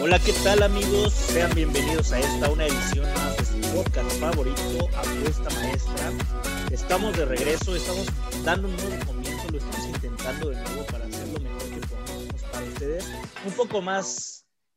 Hola, ¿qué tal amigos? Sean bienvenidos a esta una edición más de su podcast favorito, Apuesta Maestra. Estamos de regreso, estamos dando un nuevo comienzo, lo estamos intentando de nuevo para hacer lo mejor que podamos para ustedes. Un poco más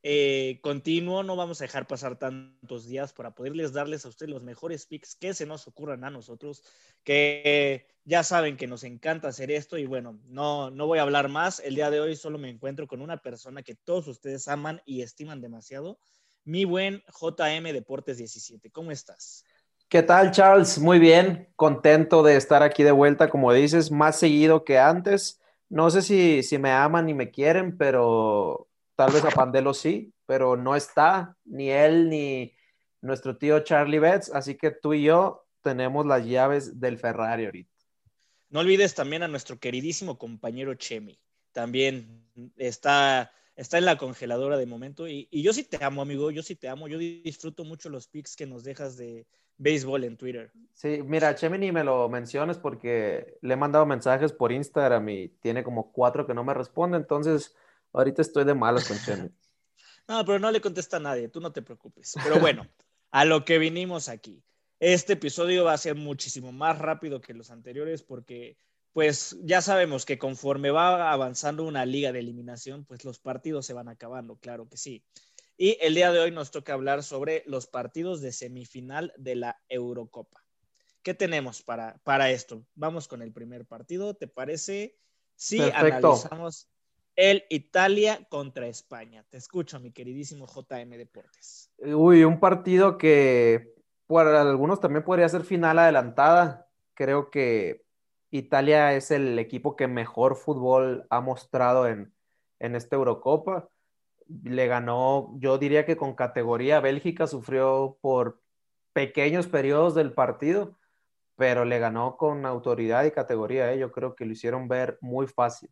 eh, continuo, no vamos a dejar pasar tantos días para poderles darles a ustedes los mejores picks que se nos ocurran a nosotros, que ya saben que nos encanta hacer esto y bueno, no, no voy a hablar más. El día de hoy solo me encuentro con una persona que todos ustedes aman y estiman demasiado, mi buen JM Deportes 17. ¿Cómo estás? ¿Qué tal, Charles? Muy bien, contento de estar aquí de vuelta, como dices, más seguido que antes. No sé si, si me aman y me quieren, pero tal vez a Pandelo sí, pero no está ni él ni nuestro tío Charlie Betts, así que tú y yo tenemos las llaves del Ferrari ahorita. No olvides también a nuestro queridísimo compañero Chemi. También está, está en la congeladora de momento. Y, y, yo sí te amo, amigo. Yo sí te amo. Yo disfruto mucho los pics que nos dejas de béisbol en Twitter. Sí, mira, Chemi ni me lo menciones porque le he mandado mensajes por Instagram y tiene como cuatro que no me responde. Entonces, ahorita estoy de malas con Chemi. no, pero no le contesta a nadie. Tú no te preocupes. Pero bueno, a lo que vinimos aquí. Este episodio va a ser muchísimo más rápido que los anteriores porque pues ya sabemos que conforme va avanzando una liga de eliminación, pues los partidos se van acabando, claro que sí. Y el día de hoy nos toca hablar sobre los partidos de semifinal de la Eurocopa. ¿Qué tenemos para, para esto? Vamos con el primer partido, ¿te parece? Sí, Perfecto. analizamos el Italia contra España. Te escucho, mi queridísimo JM Deportes. Uy, un partido que para algunos también podría ser final adelantada. Creo que Italia es el equipo que mejor fútbol ha mostrado en, en esta Eurocopa. Le ganó, yo diría que con categoría, Bélgica sufrió por pequeños periodos del partido, pero le ganó con autoridad y categoría. ¿eh? Yo creo que lo hicieron ver muy fácil.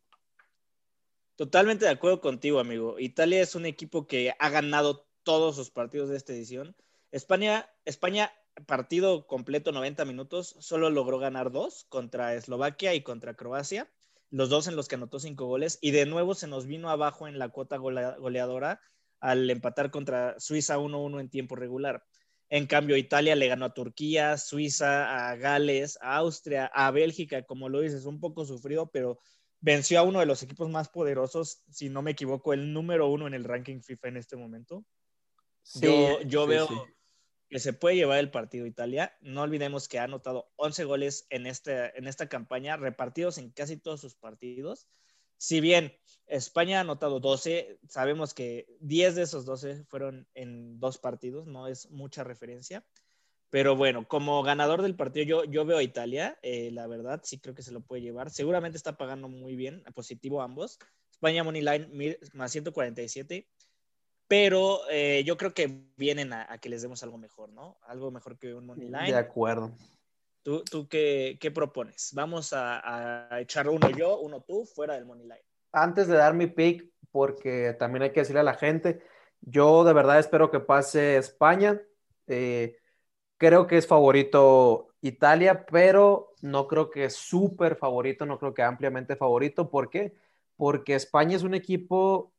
Totalmente de acuerdo contigo, amigo. Italia es un equipo que ha ganado todos sus partidos de esta edición. España, España, partido completo 90 minutos, solo logró ganar dos contra Eslovaquia y contra Croacia, los dos en los que anotó cinco goles, y de nuevo se nos vino abajo en la cuota goleadora al empatar contra Suiza 1-1 en tiempo regular. En cambio, Italia le ganó a Turquía, Suiza, a Gales, a Austria, a Bélgica, como lo dices, un poco sufrido, pero venció a uno de los equipos más poderosos, si no me equivoco, el número uno en el ranking FIFA en este momento. Sí, yo, yo sí, veo sí. que se puede llevar el partido Italia. No olvidemos que ha anotado 11 goles en, este, en esta campaña, repartidos en casi todos sus partidos. Si bien España ha anotado 12, sabemos que 10 de esos 12 fueron en dos partidos, no es mucha referencia. Pero bueno, como ganador del partido, yo, yo veo a Italia, eh, la verdad, sí creo que se lo puede llevar. Seguramente está pagando muy bien, positivo ambos. España Money Line más 147 pero eh, yo creo que vienen a, a, que les demos algo mejor, ¿no? Algo mejor que un money line. De acuerdo. ¿Tú, tú qué, qué, propones? Vamos a, a, echar uno yo, uno tú, fuera del money line. Antes de dar mi pick, porque también hay que decirle a la gente, yo de verdad espero que pase España. Eh, creo que es favorito Italia, pero no creo que es súper favorito, no creo que ampliamente favorito. ¿Por qué? Porque España es un equipo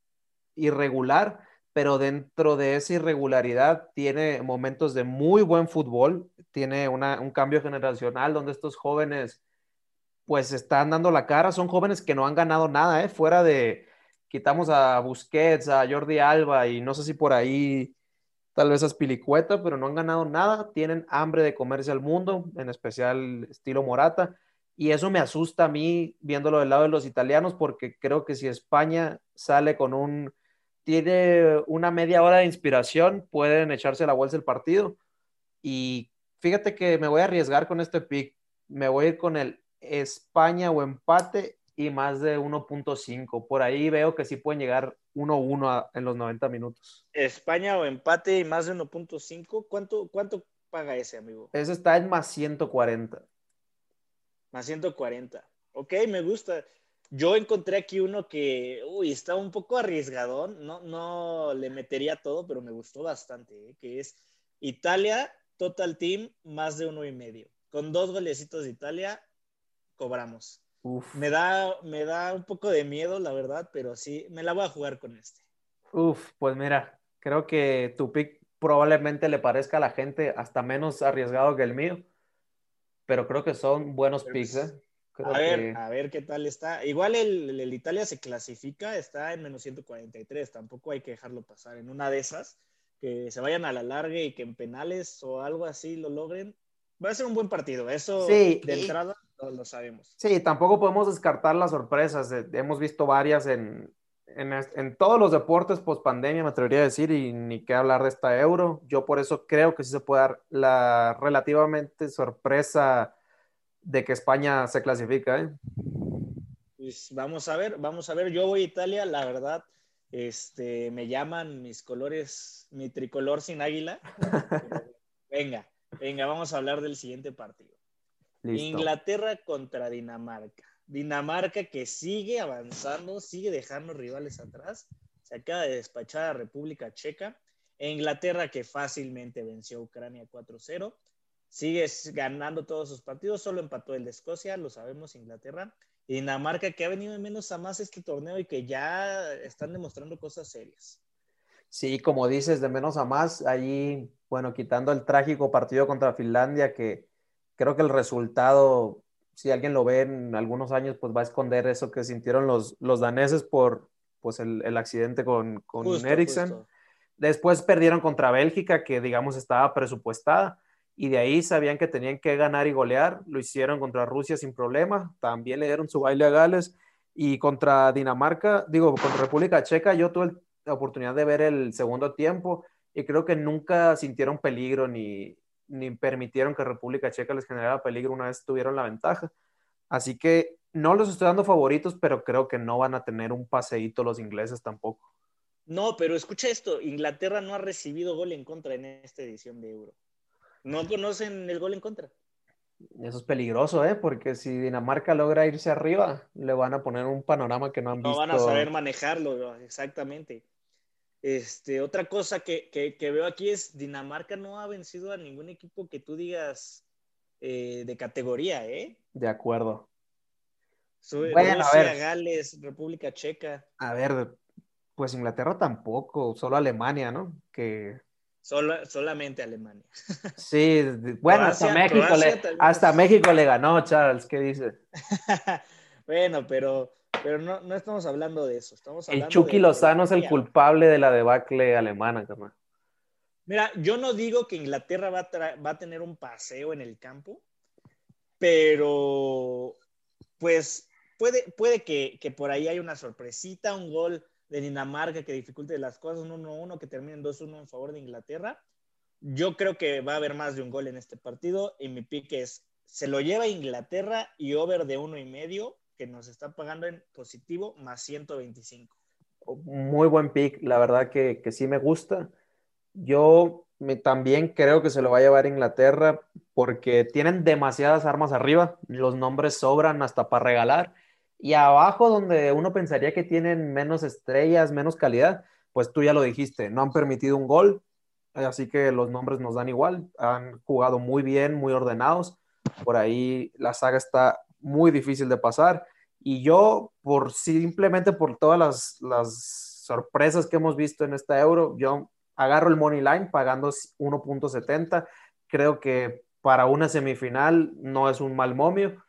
irregular pero dentro de esa irregularidad tiene momentos de muy buen fútbol, tiene un cambio generacional donde estos jóvenes pues están dando la cara, son jóvenes que no han ganado nada, ¿eh? fuera de, quitamos a Busquets, a Jordi Alba y no sé si por ahí tal vez a Spilicueta, pero no han ganado nada, tienen hambre de comerse al mundo, en especial estilo Morata, y eso me asusta a mí viéndolo del lado de los italianos, porque creo que si España sale con un tiene una media hora de inspiración, pueden echarse la bolsa el partido, Y fíjate que me voy a arriesgar con este pick. Me voy a ir con el España o empate y más de 1.5. Por ahí veo que sí pueden llegar 1-1 en los 90 minutos. España o empate y más de 1.5. ¿Cuánto, ¿Cuánto paga ese, amigo? Ese está en más 140. Más 140. Ok, me gusta. Yo encontré aquí uno que, uy, está un poco arriesgadón. No, no le metería todo, pero me gustó bastante, ¿eh? que es Italia, Total Team, más de uno y medio. Con dos golecitos de Italia, cobramos. Me da, me da un poco de miedo, la verdad, pero sí, me la voy a jugar con este. Uf, pues mira, creo que tu pick probablemente le parezca a la gente hasta menos arriesgado que el mío, pero creo que son buenos picks, ¿eh? a ver, a ver qué tal está. Igual el, el, Italia se clasifica, está en menos 143, tampoco hay que dejarlo pasar. En una de esas, que se vayan a la larga y que en penales o algo así lo logren, va a ser un buen partido. Eso de entrada lo sabemos. Sí, tampoco podemos descartar las sorpresas. Hemos visto varias en, en, todos los deportes post pandemia, me atrevería a decir, y ni qué hablar de esta euro. Yo por eso creo que sí se puede dar la relativamente sorpresa de que España se clasifica. ¿eh? Pues vamos a ver, vamos a ver. Yo voy a Italia, la verdad. Este, me llaman mis colores, mi tricolor sin águila. venga, venga, vamos a hablar del siguiente partido. Inglaterra contra Dinamarca. Dinamarca que sigue avanzando, sigue dejando rivales atrás. Se acaba de despachar a República Checa. Inglaterra que fácilmente venció a Ucrania 4-0. Sigue ganando todos sus partidos, solo empató el de Escocia, lo sabemos, Inglaterra. Y Dinamarca que ha venido de menos a más este torneo y que ya están demostrando cosas serias. Sí, como dices, de menos a más, ahí, bueno, quitando el trágico partido contra Finlandia que creo que el resultado, si alguien lo ve en algunos años, pues va a esconder eso que sintieron los, los daneses por pues el, el accidente con, con Eriksen. Después perdieron contra Bélgica, que digamos estaba presupuestada, y de ahí sabían que tenían que ganar y golear. Lo hicieron contra Rusia sin problema. También le dieron su baile a Gales. Y contra Dinamarca, digo, contra República Checa, yo tuve la oportunidad de ver el segundo tiempo y creo que nunca sintieron peligro ni, ni permitieron que República Checa les generara peligro una vez tuvieron la ventaja. Así que no los estoy dando favoritos, pero creo que no van a tener un paseíto los ingleses tampoco. No, pero escucha esto, Inglaterra no ha recibido gol en contra en esta edición de Euro. No conocen el gol en contra. Eso es peligroso, ¿eh? Porque si Dinamarca logra irse arriba, le van a poner un panorama que no han visto. No van a saber manejarlo, exactamente. Este, otra cosa que, veo aquí es Dinamarca no ha vencido a ningún equipo que tú digas eh, de categoría, ¿eh? De acuerdo. bueno, a ver. Gales, República Checa. A ver, pues Inglaterra tampoco, solo Alemania, ¿no? Que solamente Alemania. Sí, bueno, hasta, México le, hasta México le ganó, Charles, ¿qué dice? bueno, pero pero no, no estamos hablando de eso. Estamos el Chucky Lozano es el culpable de la debacle alemana, carnal. Mira, yo no digo que Inglaterra va a, va a tener un paseo en el campo, pero pues puede, puede que, que, por ahí haya una sorpresita, un gol de Dinamarca que dificulte las cosas, un 1-1 que termine 2-1 en favor de Inglaterra. Yo creo que va a haber más de un gol en este partido y mi pick es, se lo lleva Inglaterra y over de uno y medio que nos está pagando en positivo más 125. Muy buen pick, la verdad que, que sí me gusta. Yo me, también creo que se lo va a llevar Inglaterra porque tienen demasiadas armas arriba, los nombres sobran hasta para regalar. Y abajo, donde uno pensaría que tienen menos estrellas, menos calidad, pues tú ya lo dijiste, no han permitido un gol, así que los nombres nos dan igual, han jugado muy bien, muy ordenados. Por ahí la saga está muy difícil de pasar. Y yo, por simplemente por todas las, las sorpresas que hemos visto en esta euro, yo agarro el money line pagando 1.70. Creo que para una semifinal no es un mal momio.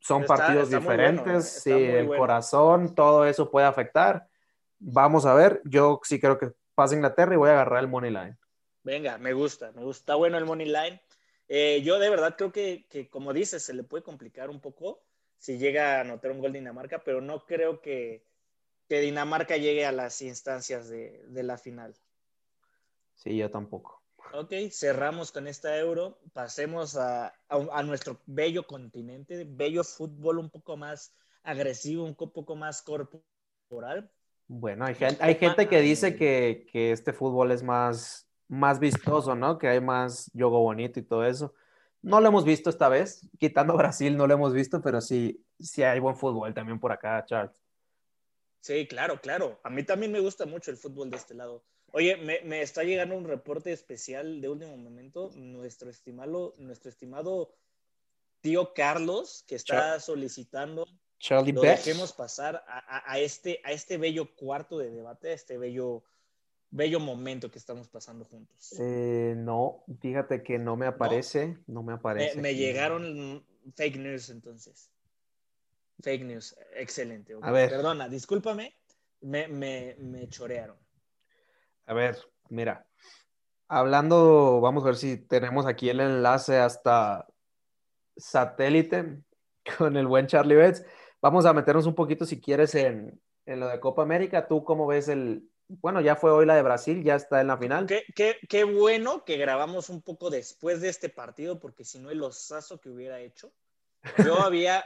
Son partidos diferentes, sí, el corazón, todo eso puede afectar. Vamos a ver, yo sí creo que pasa Inglaterra y voy a agarrar el money line. Venga, me gusta, me gusta bueno el money line. Eh, yo de verdad creo que, que, como dices, se le puede complicar un poco si llega a anotar un gol Dinamarca, pero no creo que, Dinamarca llegue a las instancias de, la final. Sí, yo tampoco. Ok, cerramos con esta euro. Pasemos a, a- a nuestro bello continente, bello fútbol un poco más agresivo, un poco más corporal. Bueno, hay gente, hay gente que dice que, que este fútbol es más, más vistoso, ¿no? Que hay más juego bonito y todo eso. No lo hemos visto esta vez, quitando Brasil no lo hemos visto, pero sí, sí hay buen fútbol también por acá, Charles. Sí, claro, claro. A mí también me gusta mucho el fútbol de este lado. Oye, me, me está llegando un reporte especial de último momento. Nuestro estimado, nuestro estimado tío Carlos, que está solicitando Charlie lo dejemos pasar a, a- a este, a este bello cuarto de debate, a este bello, bello momento que estamos pasando juntos. Eh, no, fíjate que no me aparece, no, me me, aparece. me llegaron fake news entonces. Fake news, excelente. A ver. Perdona, discúlpame, me, me, me chorearon. A ver, mira, hablando, vamos a ver si tenemos aquí el enlace hasta satélite con el buen Charlie Betts. Vamos a meternos un poquito, si quieres, en, en lo de Copa América. ¿Tú cómo ves el... Bueno, ya fue hoy la de Brasil, ya está en la final. Qué, qué- qué bueno que grabamos un poco después de este partido, porque si no, el osazo que hubiera hecho. Yo había,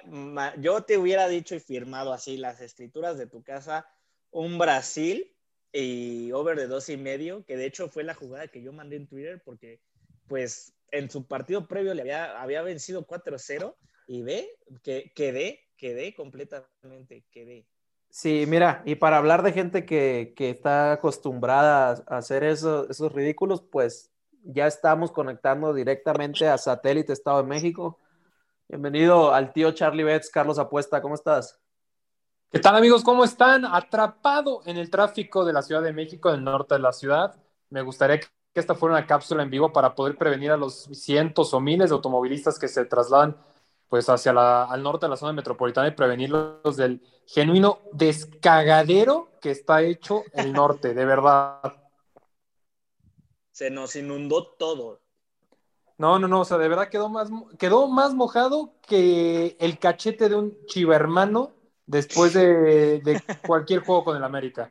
yo te hubiera dicho y firmado así las escrituras de tu casa, un Brasil y over de dos y medio, que de hecho fue la jugada que yo mandé en Twitter, porque pues en su partido previo le había, había vencido 4-0 y ve que quedé, quedé completamente, quedé. Sí, mira, y para hablar de gente que, que está acostumbrada a hacer eso- esos ridículos, pues ya estamos conectando directamente a Satélite Estado de México. Bienvenido al tío Charlie Betts, Carlos Apuesta, ¿cómo estás? ¿Qué tal amigos? ¿Cómo están? Atrapado en el tráfico de la Ciudad de México, del norte de la ciudad. Me gustaría que esta fuera una cápsula en vivo para poder prevenir a los cientos o miles de automovilistas que se trasladan pues hacia la, al norte de la zona metropolitana y prevenirlos del genuino descagadero que está hecho el norte, de verdad. Se nos inundó todo. No, no, no, o sea, de verdad quedó más, quedó más mojado que el cachete de un chivermano después de, de cualquier juego con el América.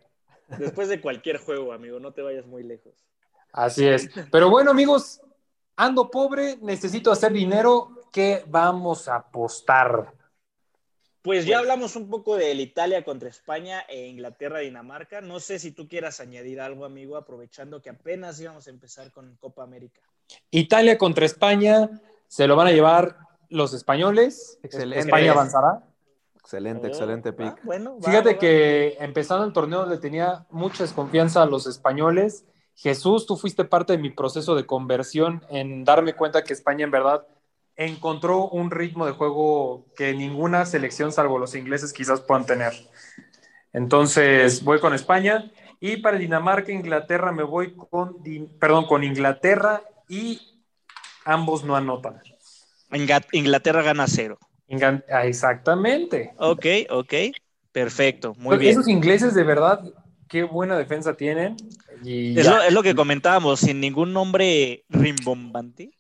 Después de cualquier juego, amigo, no te vayas muy lejos. Así es. Pero bueno, amigos, ando pobre, necesito hacer dinero. ¿Qué vamos a apostar? Pues ya hablamos un poco del Italia contra España e Inglaterra-Dinamarca. No sé si tú quieras añadir algo, amigo, aprovechando que apenas íbamos a empezar con Copa América. Italia contra España, se lo van a llevar los españoles. Excelente. España avanzará. Excelente, excelente Oh, pick. ah, bueno, va, Fíjate va, va. que empezando el torneo le tenía mucha desconfianza a los españoles. Jesús, tú fuiste parte de mi proceso de conversión en darme cuenta que España en verdad encontró un ritmo de juego que ninguna selección, salvo los ingleses, quizás puedan tener. Entonces voy con España y para Dinamarca, Inglaterra me voy con, perdón, con Inglaterra y ambos no anotan. Inglaterra gana cero. Ah, exactamente. Ok, ok. Perfecto, muy Pues bien. Esos ingleses de verdad, qué buena defensa tienen. Y Es lo, es lo que comentábamos, sin ningún nombre rimbombante,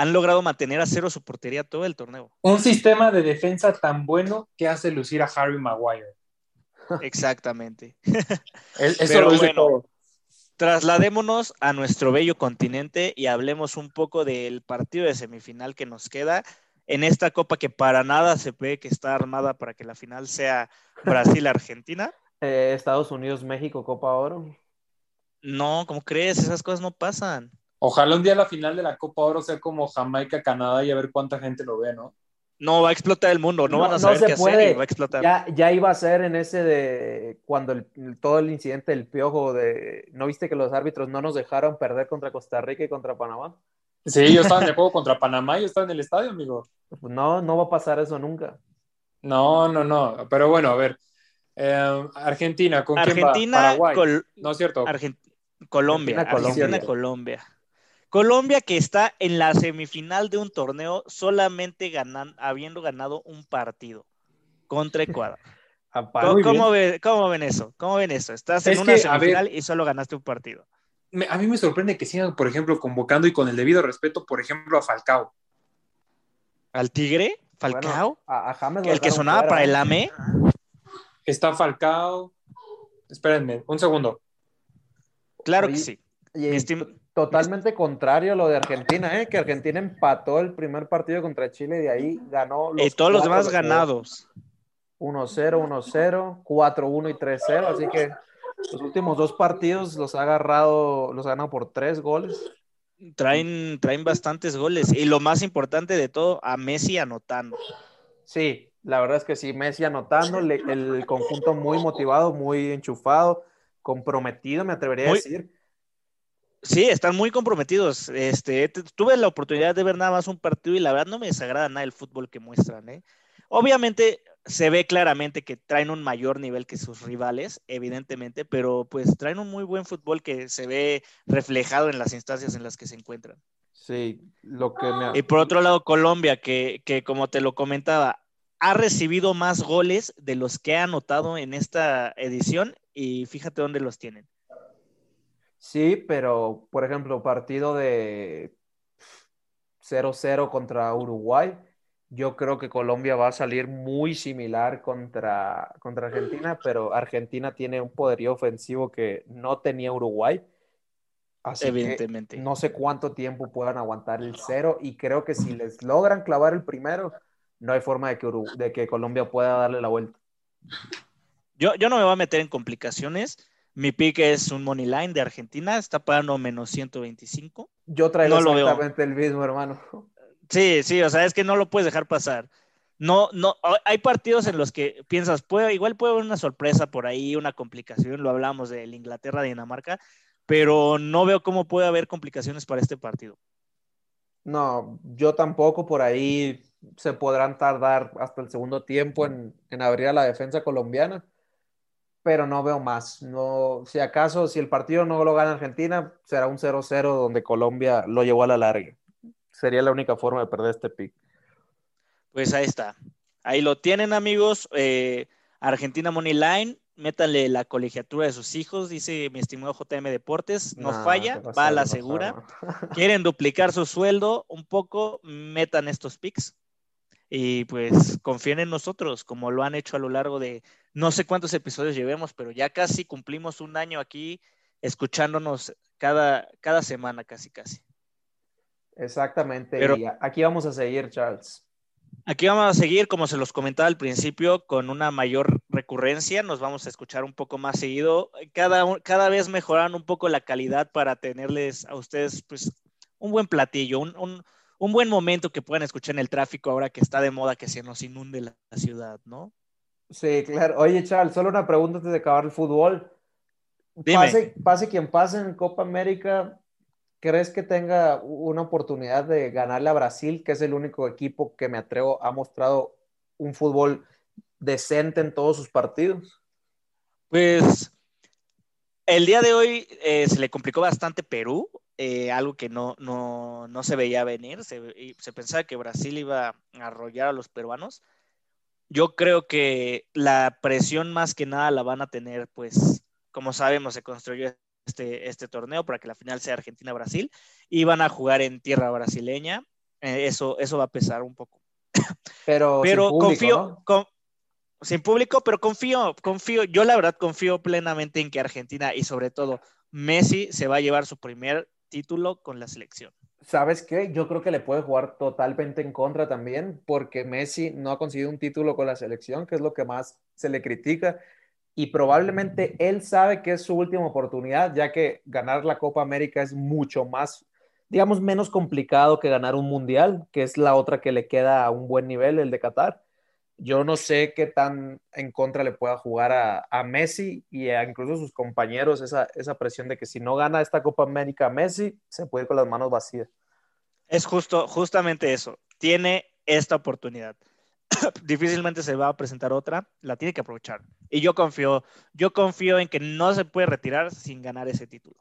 han logrado mantener a cero su portería todo el torneo. un sistema de defensa tan bueno que hace lucir a Harry Maguire. Exactamente. Es- Eso Pero lo dice bueno. todo. Trasladémonos a nuestro bello continente y hablemos un poco del partido de semifinal que nos queda en esta copa que para nada se ve que está armada para que la final sea Brasil-Argentina. Eh, Estados Unidos, México, Copa Oro. No, ¿cómo crees? Esas cosas no pasan. Ojalá un día la final de la Copa Oro sea como Jamaica-Canadá y a ver cuánta gente lo ve, ¿no? No, va a explotar el mundo, no, No, van a no saber se qué hacer puede. y va a explotar. Ya, ya iba a ser en ese de cuando el- todo el incidente del piojo de ¿no viste que los árbitros no nos dejaron perder contra Costa Rica y contra Panamá? Sí, yo estaba en el juego contra Panamá, yo estaba en el estadio, amigo. Pues no, no va a pasar eso nunca. No, no, no. Pero bueno, a ver. Eh, Argentina, ¿con quién va? Argentina, Paraguay. Col- No es cierto. Colombia, Argentina, Colombia. Argentina, Colombia. Colombia que está en la semifinal de un torneo solamente ganan, habiendo ganado un partido contra Ecuador. Aparte, ¿Cómo, muy bien. cómo ve- cómo ven eso? ¿Cómo ven eso? Estás en una que, a ver- semifinal y solo ganaste un partido. Me- a mí me sorprende que sigan, por ejemplo, convocando y con el debido respeto, por ejemplo, a Falcao. ¿Al Tigre? bueno, ¿Falcao? a, a James lo ¿El que sonaba para el AME? Está Falcao. Espérenme, un segundo. Claro Oye, que sí. Y totalmente contrario a lo de Argentina, ¿eh? que Argentina empató el primer partido contra Chile y de ahí ganó. y todos los demás ganados. 1-0, 1-0, 4-1 y 3-0, así que los últimos dos partidos los ha agarrado, los ha ganado por tres goles. Traen, traen bastantes goles y lo más importante de todo, a Messi anotando. Sí, la verdad es que sí, Messi anotando, el conjunto muy motivado, muy enchufado, comprometido, me atrevería a decir. Sí, están muy comprometidos. Este, tuve la oportunidad de ver nada más un partido y la verdad no me desagrada nada el fútbol que muestran. ¿eh? Obviamente se ve claramente que traen un mayor nivel que sus rivales, evidentemente, pero pues traen un muy buen fútbol que se ve reflejado en las instancias en las que se encuentran. Sí, lo que me... Y por otro lado, Colombia, que, que como te lo comentaba, ha recibido más goles de los que ha anotado en esta edición y fíjate dónde los tienen. Sí, pero por ejemplo, partido de 0-0 contra Uruguay, yo creo que Colombia va a salir muy similar contra, contra Argentina, pero Argentina tiene un poderío ofensivo que no tenía Uruguay. Así Evidentemente. no sé cuánto tiempo puedan aguantar el cero y creo que si les logran clavar el primero, no hay forma de que, de que Colombia pueda darle la vuelta. Yo, yo no me voy a meter en complicaciones. Mi pick es un money line de Argentina, está pagando menos 125. Yo traigo exactamente el mismo, hermano. Sí, sí, o sea, es que no lo puedes dejar pasar. No, no, hay partidos en los que piensas, puede, igual puede haber una sorpresa por ahí, una complicación, lo hablamos del Inglaterra-Dinamarca, pero no veo cómo puede haber complicaciones para este partido. No, yo tampoco, por ahí se podrán tardar hasta el segundo tiempo en, en abrir a la defensa colombiana pero no veo más. No, si acaso, si el partido no lo gana Argentina, será un 0-0 donde Colombia lo llevó a la larga. Sería la única forma de perder este pick. Pues ahí está. Ahí lo tienen, amigos. Eh, Argentina Money Line, métanle la colegiatura de sus hijos, dice mi estimado JM Deportes. No falla, va a la segura. Quieren duplicar su sueldo un poco, metan estos picks. Y pues confíen en nosotros, como lo han hecho a lo largo de no sé cuántos episodios llevemos, pero ya casi cumplimos un año aquí escuchándonos cada, cada semana, casi, casi. Exactamente. y aquí vamos a seguir, Charles. Aquí vamos a seguir, como se los comentaba al principio, con una mayor recurrencia. Nos vamos a escuchar un poco más seguido. Cada, cada vez mejoran un poco la calidad para tenerles a ustedes pues, un buen platillo, un, buen momento que puedan escuchar en el tráfico ahora que está de moda que se nos inunde la ciudad, ¿no? Sí, claro. Oye, Charles, solo una pregunta antes de acabar el fútbol. Pase, pase quien pase en Copa América, ¿crees que tenga una oportunidad de ganarle a Brasil, que es el único equipo que me atrevo, ha mostrado un fútbol decente en todos sus partidos? Pues el día de hoy eh, se le complicó bastante Perú, eh, algo que no, no, no, se veía venir. Se, se pensaba que Brasil iba a arrollar a los peruanos yo creo que la presión más que nada la van a tener, pues, como sabemos, se construyó este, este torneo para que la final sea Argentina-Brasil y van a jugar en tierra brasileña. Eh, eso, eso va a pesar un poco. Pero, pero confío, sin público, pero confío, confío, yo la verdad confío plenamente en que Argentina y sobre todo Messi se va a llevar su primer título con la selección. ¿Sabes qué? Yo creo que le puede jugar totalmente en contra también, porque Messi no ha conseguido un título con la selección, que es lo que más se le critica, y probablemente él sabe que es su última oportunidad, ya que ganar la Copa América es mucho más, digamos, menos complicado que ganar un mundial, que es la otra que le queda a un buen nivel, el de Qatar yo no sé qué tan en contra le pueda jugar a, Messi y a incluso a sus compañeros esa, esa, presión de que si no gana esta Copa América Messi, se puede con las manos vacías. Es justo, justamente eso. Tiene esta oportunidad. Difícilmente se va a presentar otra, la tiene que aprovechar. Y yo confío, yo confío en que no se puede retirar sin ganar ese título.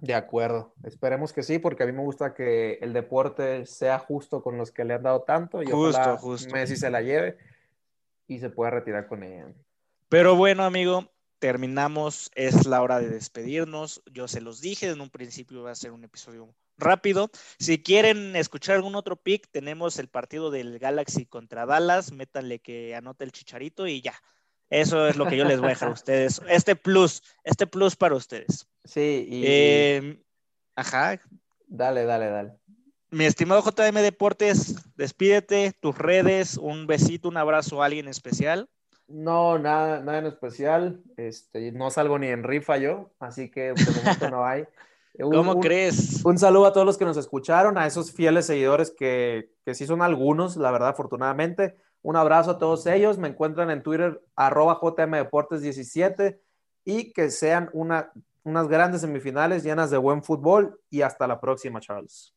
De acuerdo, esperemos que sí, porque a mí me gusta que el deporte sea justo con los que le han dado tanto y justo, justo. Messi se la lleve y se pueda retirar con ella. Pero bueno, amigo, terminamos, es la hora de despedirnos. Yo se los dije en un principio va a ser un episodio rápido. Si quieren escuchar algún otro pick, tenemos el partido del Galaxy contra Dallas, métanle que anote el chicharito y ya. Eso es lo que yo les voy a dejar a ustedes. Este plus, este plus para ustedes. Sí, y em, Ajá. Dale, dale, dale. Mi estimado JM Deportes, despídete, tus redes, un besito, un abrazo a alguien especial. No, nada, nada en especial. Este, no salgo ni en rifa yo, así que de momento no hay. Un- ¿Cómo un- crees? Un saludo a todos los que nos escucharon, a esos fieles seguidores que, que sí son algunos, la verdad, afortunadamente. Un abrazo a todos ellos. Me encuentran en Twitter, arroba JMDeportes17 y que sean una, unas grandes semifinales llenas de buen fútbol y hasta la próxima, Charles.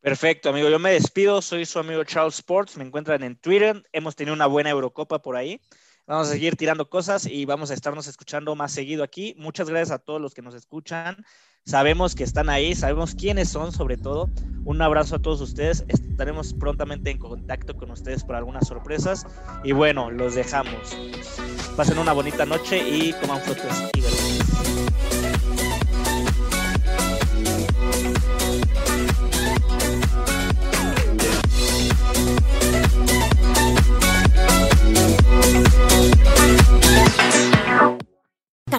Perfecto, amigo. Yo me despido. Soy su amigo Charles Sports. Me encuentran en Twitter. Hemos tenido una buena Eurocopa por ahí. Vamos a seguir tirando cosas y vamos a estarnos escuchando más seguido aquí. Muchas gracias a todos los que nos escuchan. Sabemos que están ahí, sabemos quiénes son sobre todo. Un abrazo a todos ustedes. Estaremos prontamente en contacto con ustedes para algunas sorpresas. Y bueno, los dejamos. Pasen una bonita noche y coman frutas y.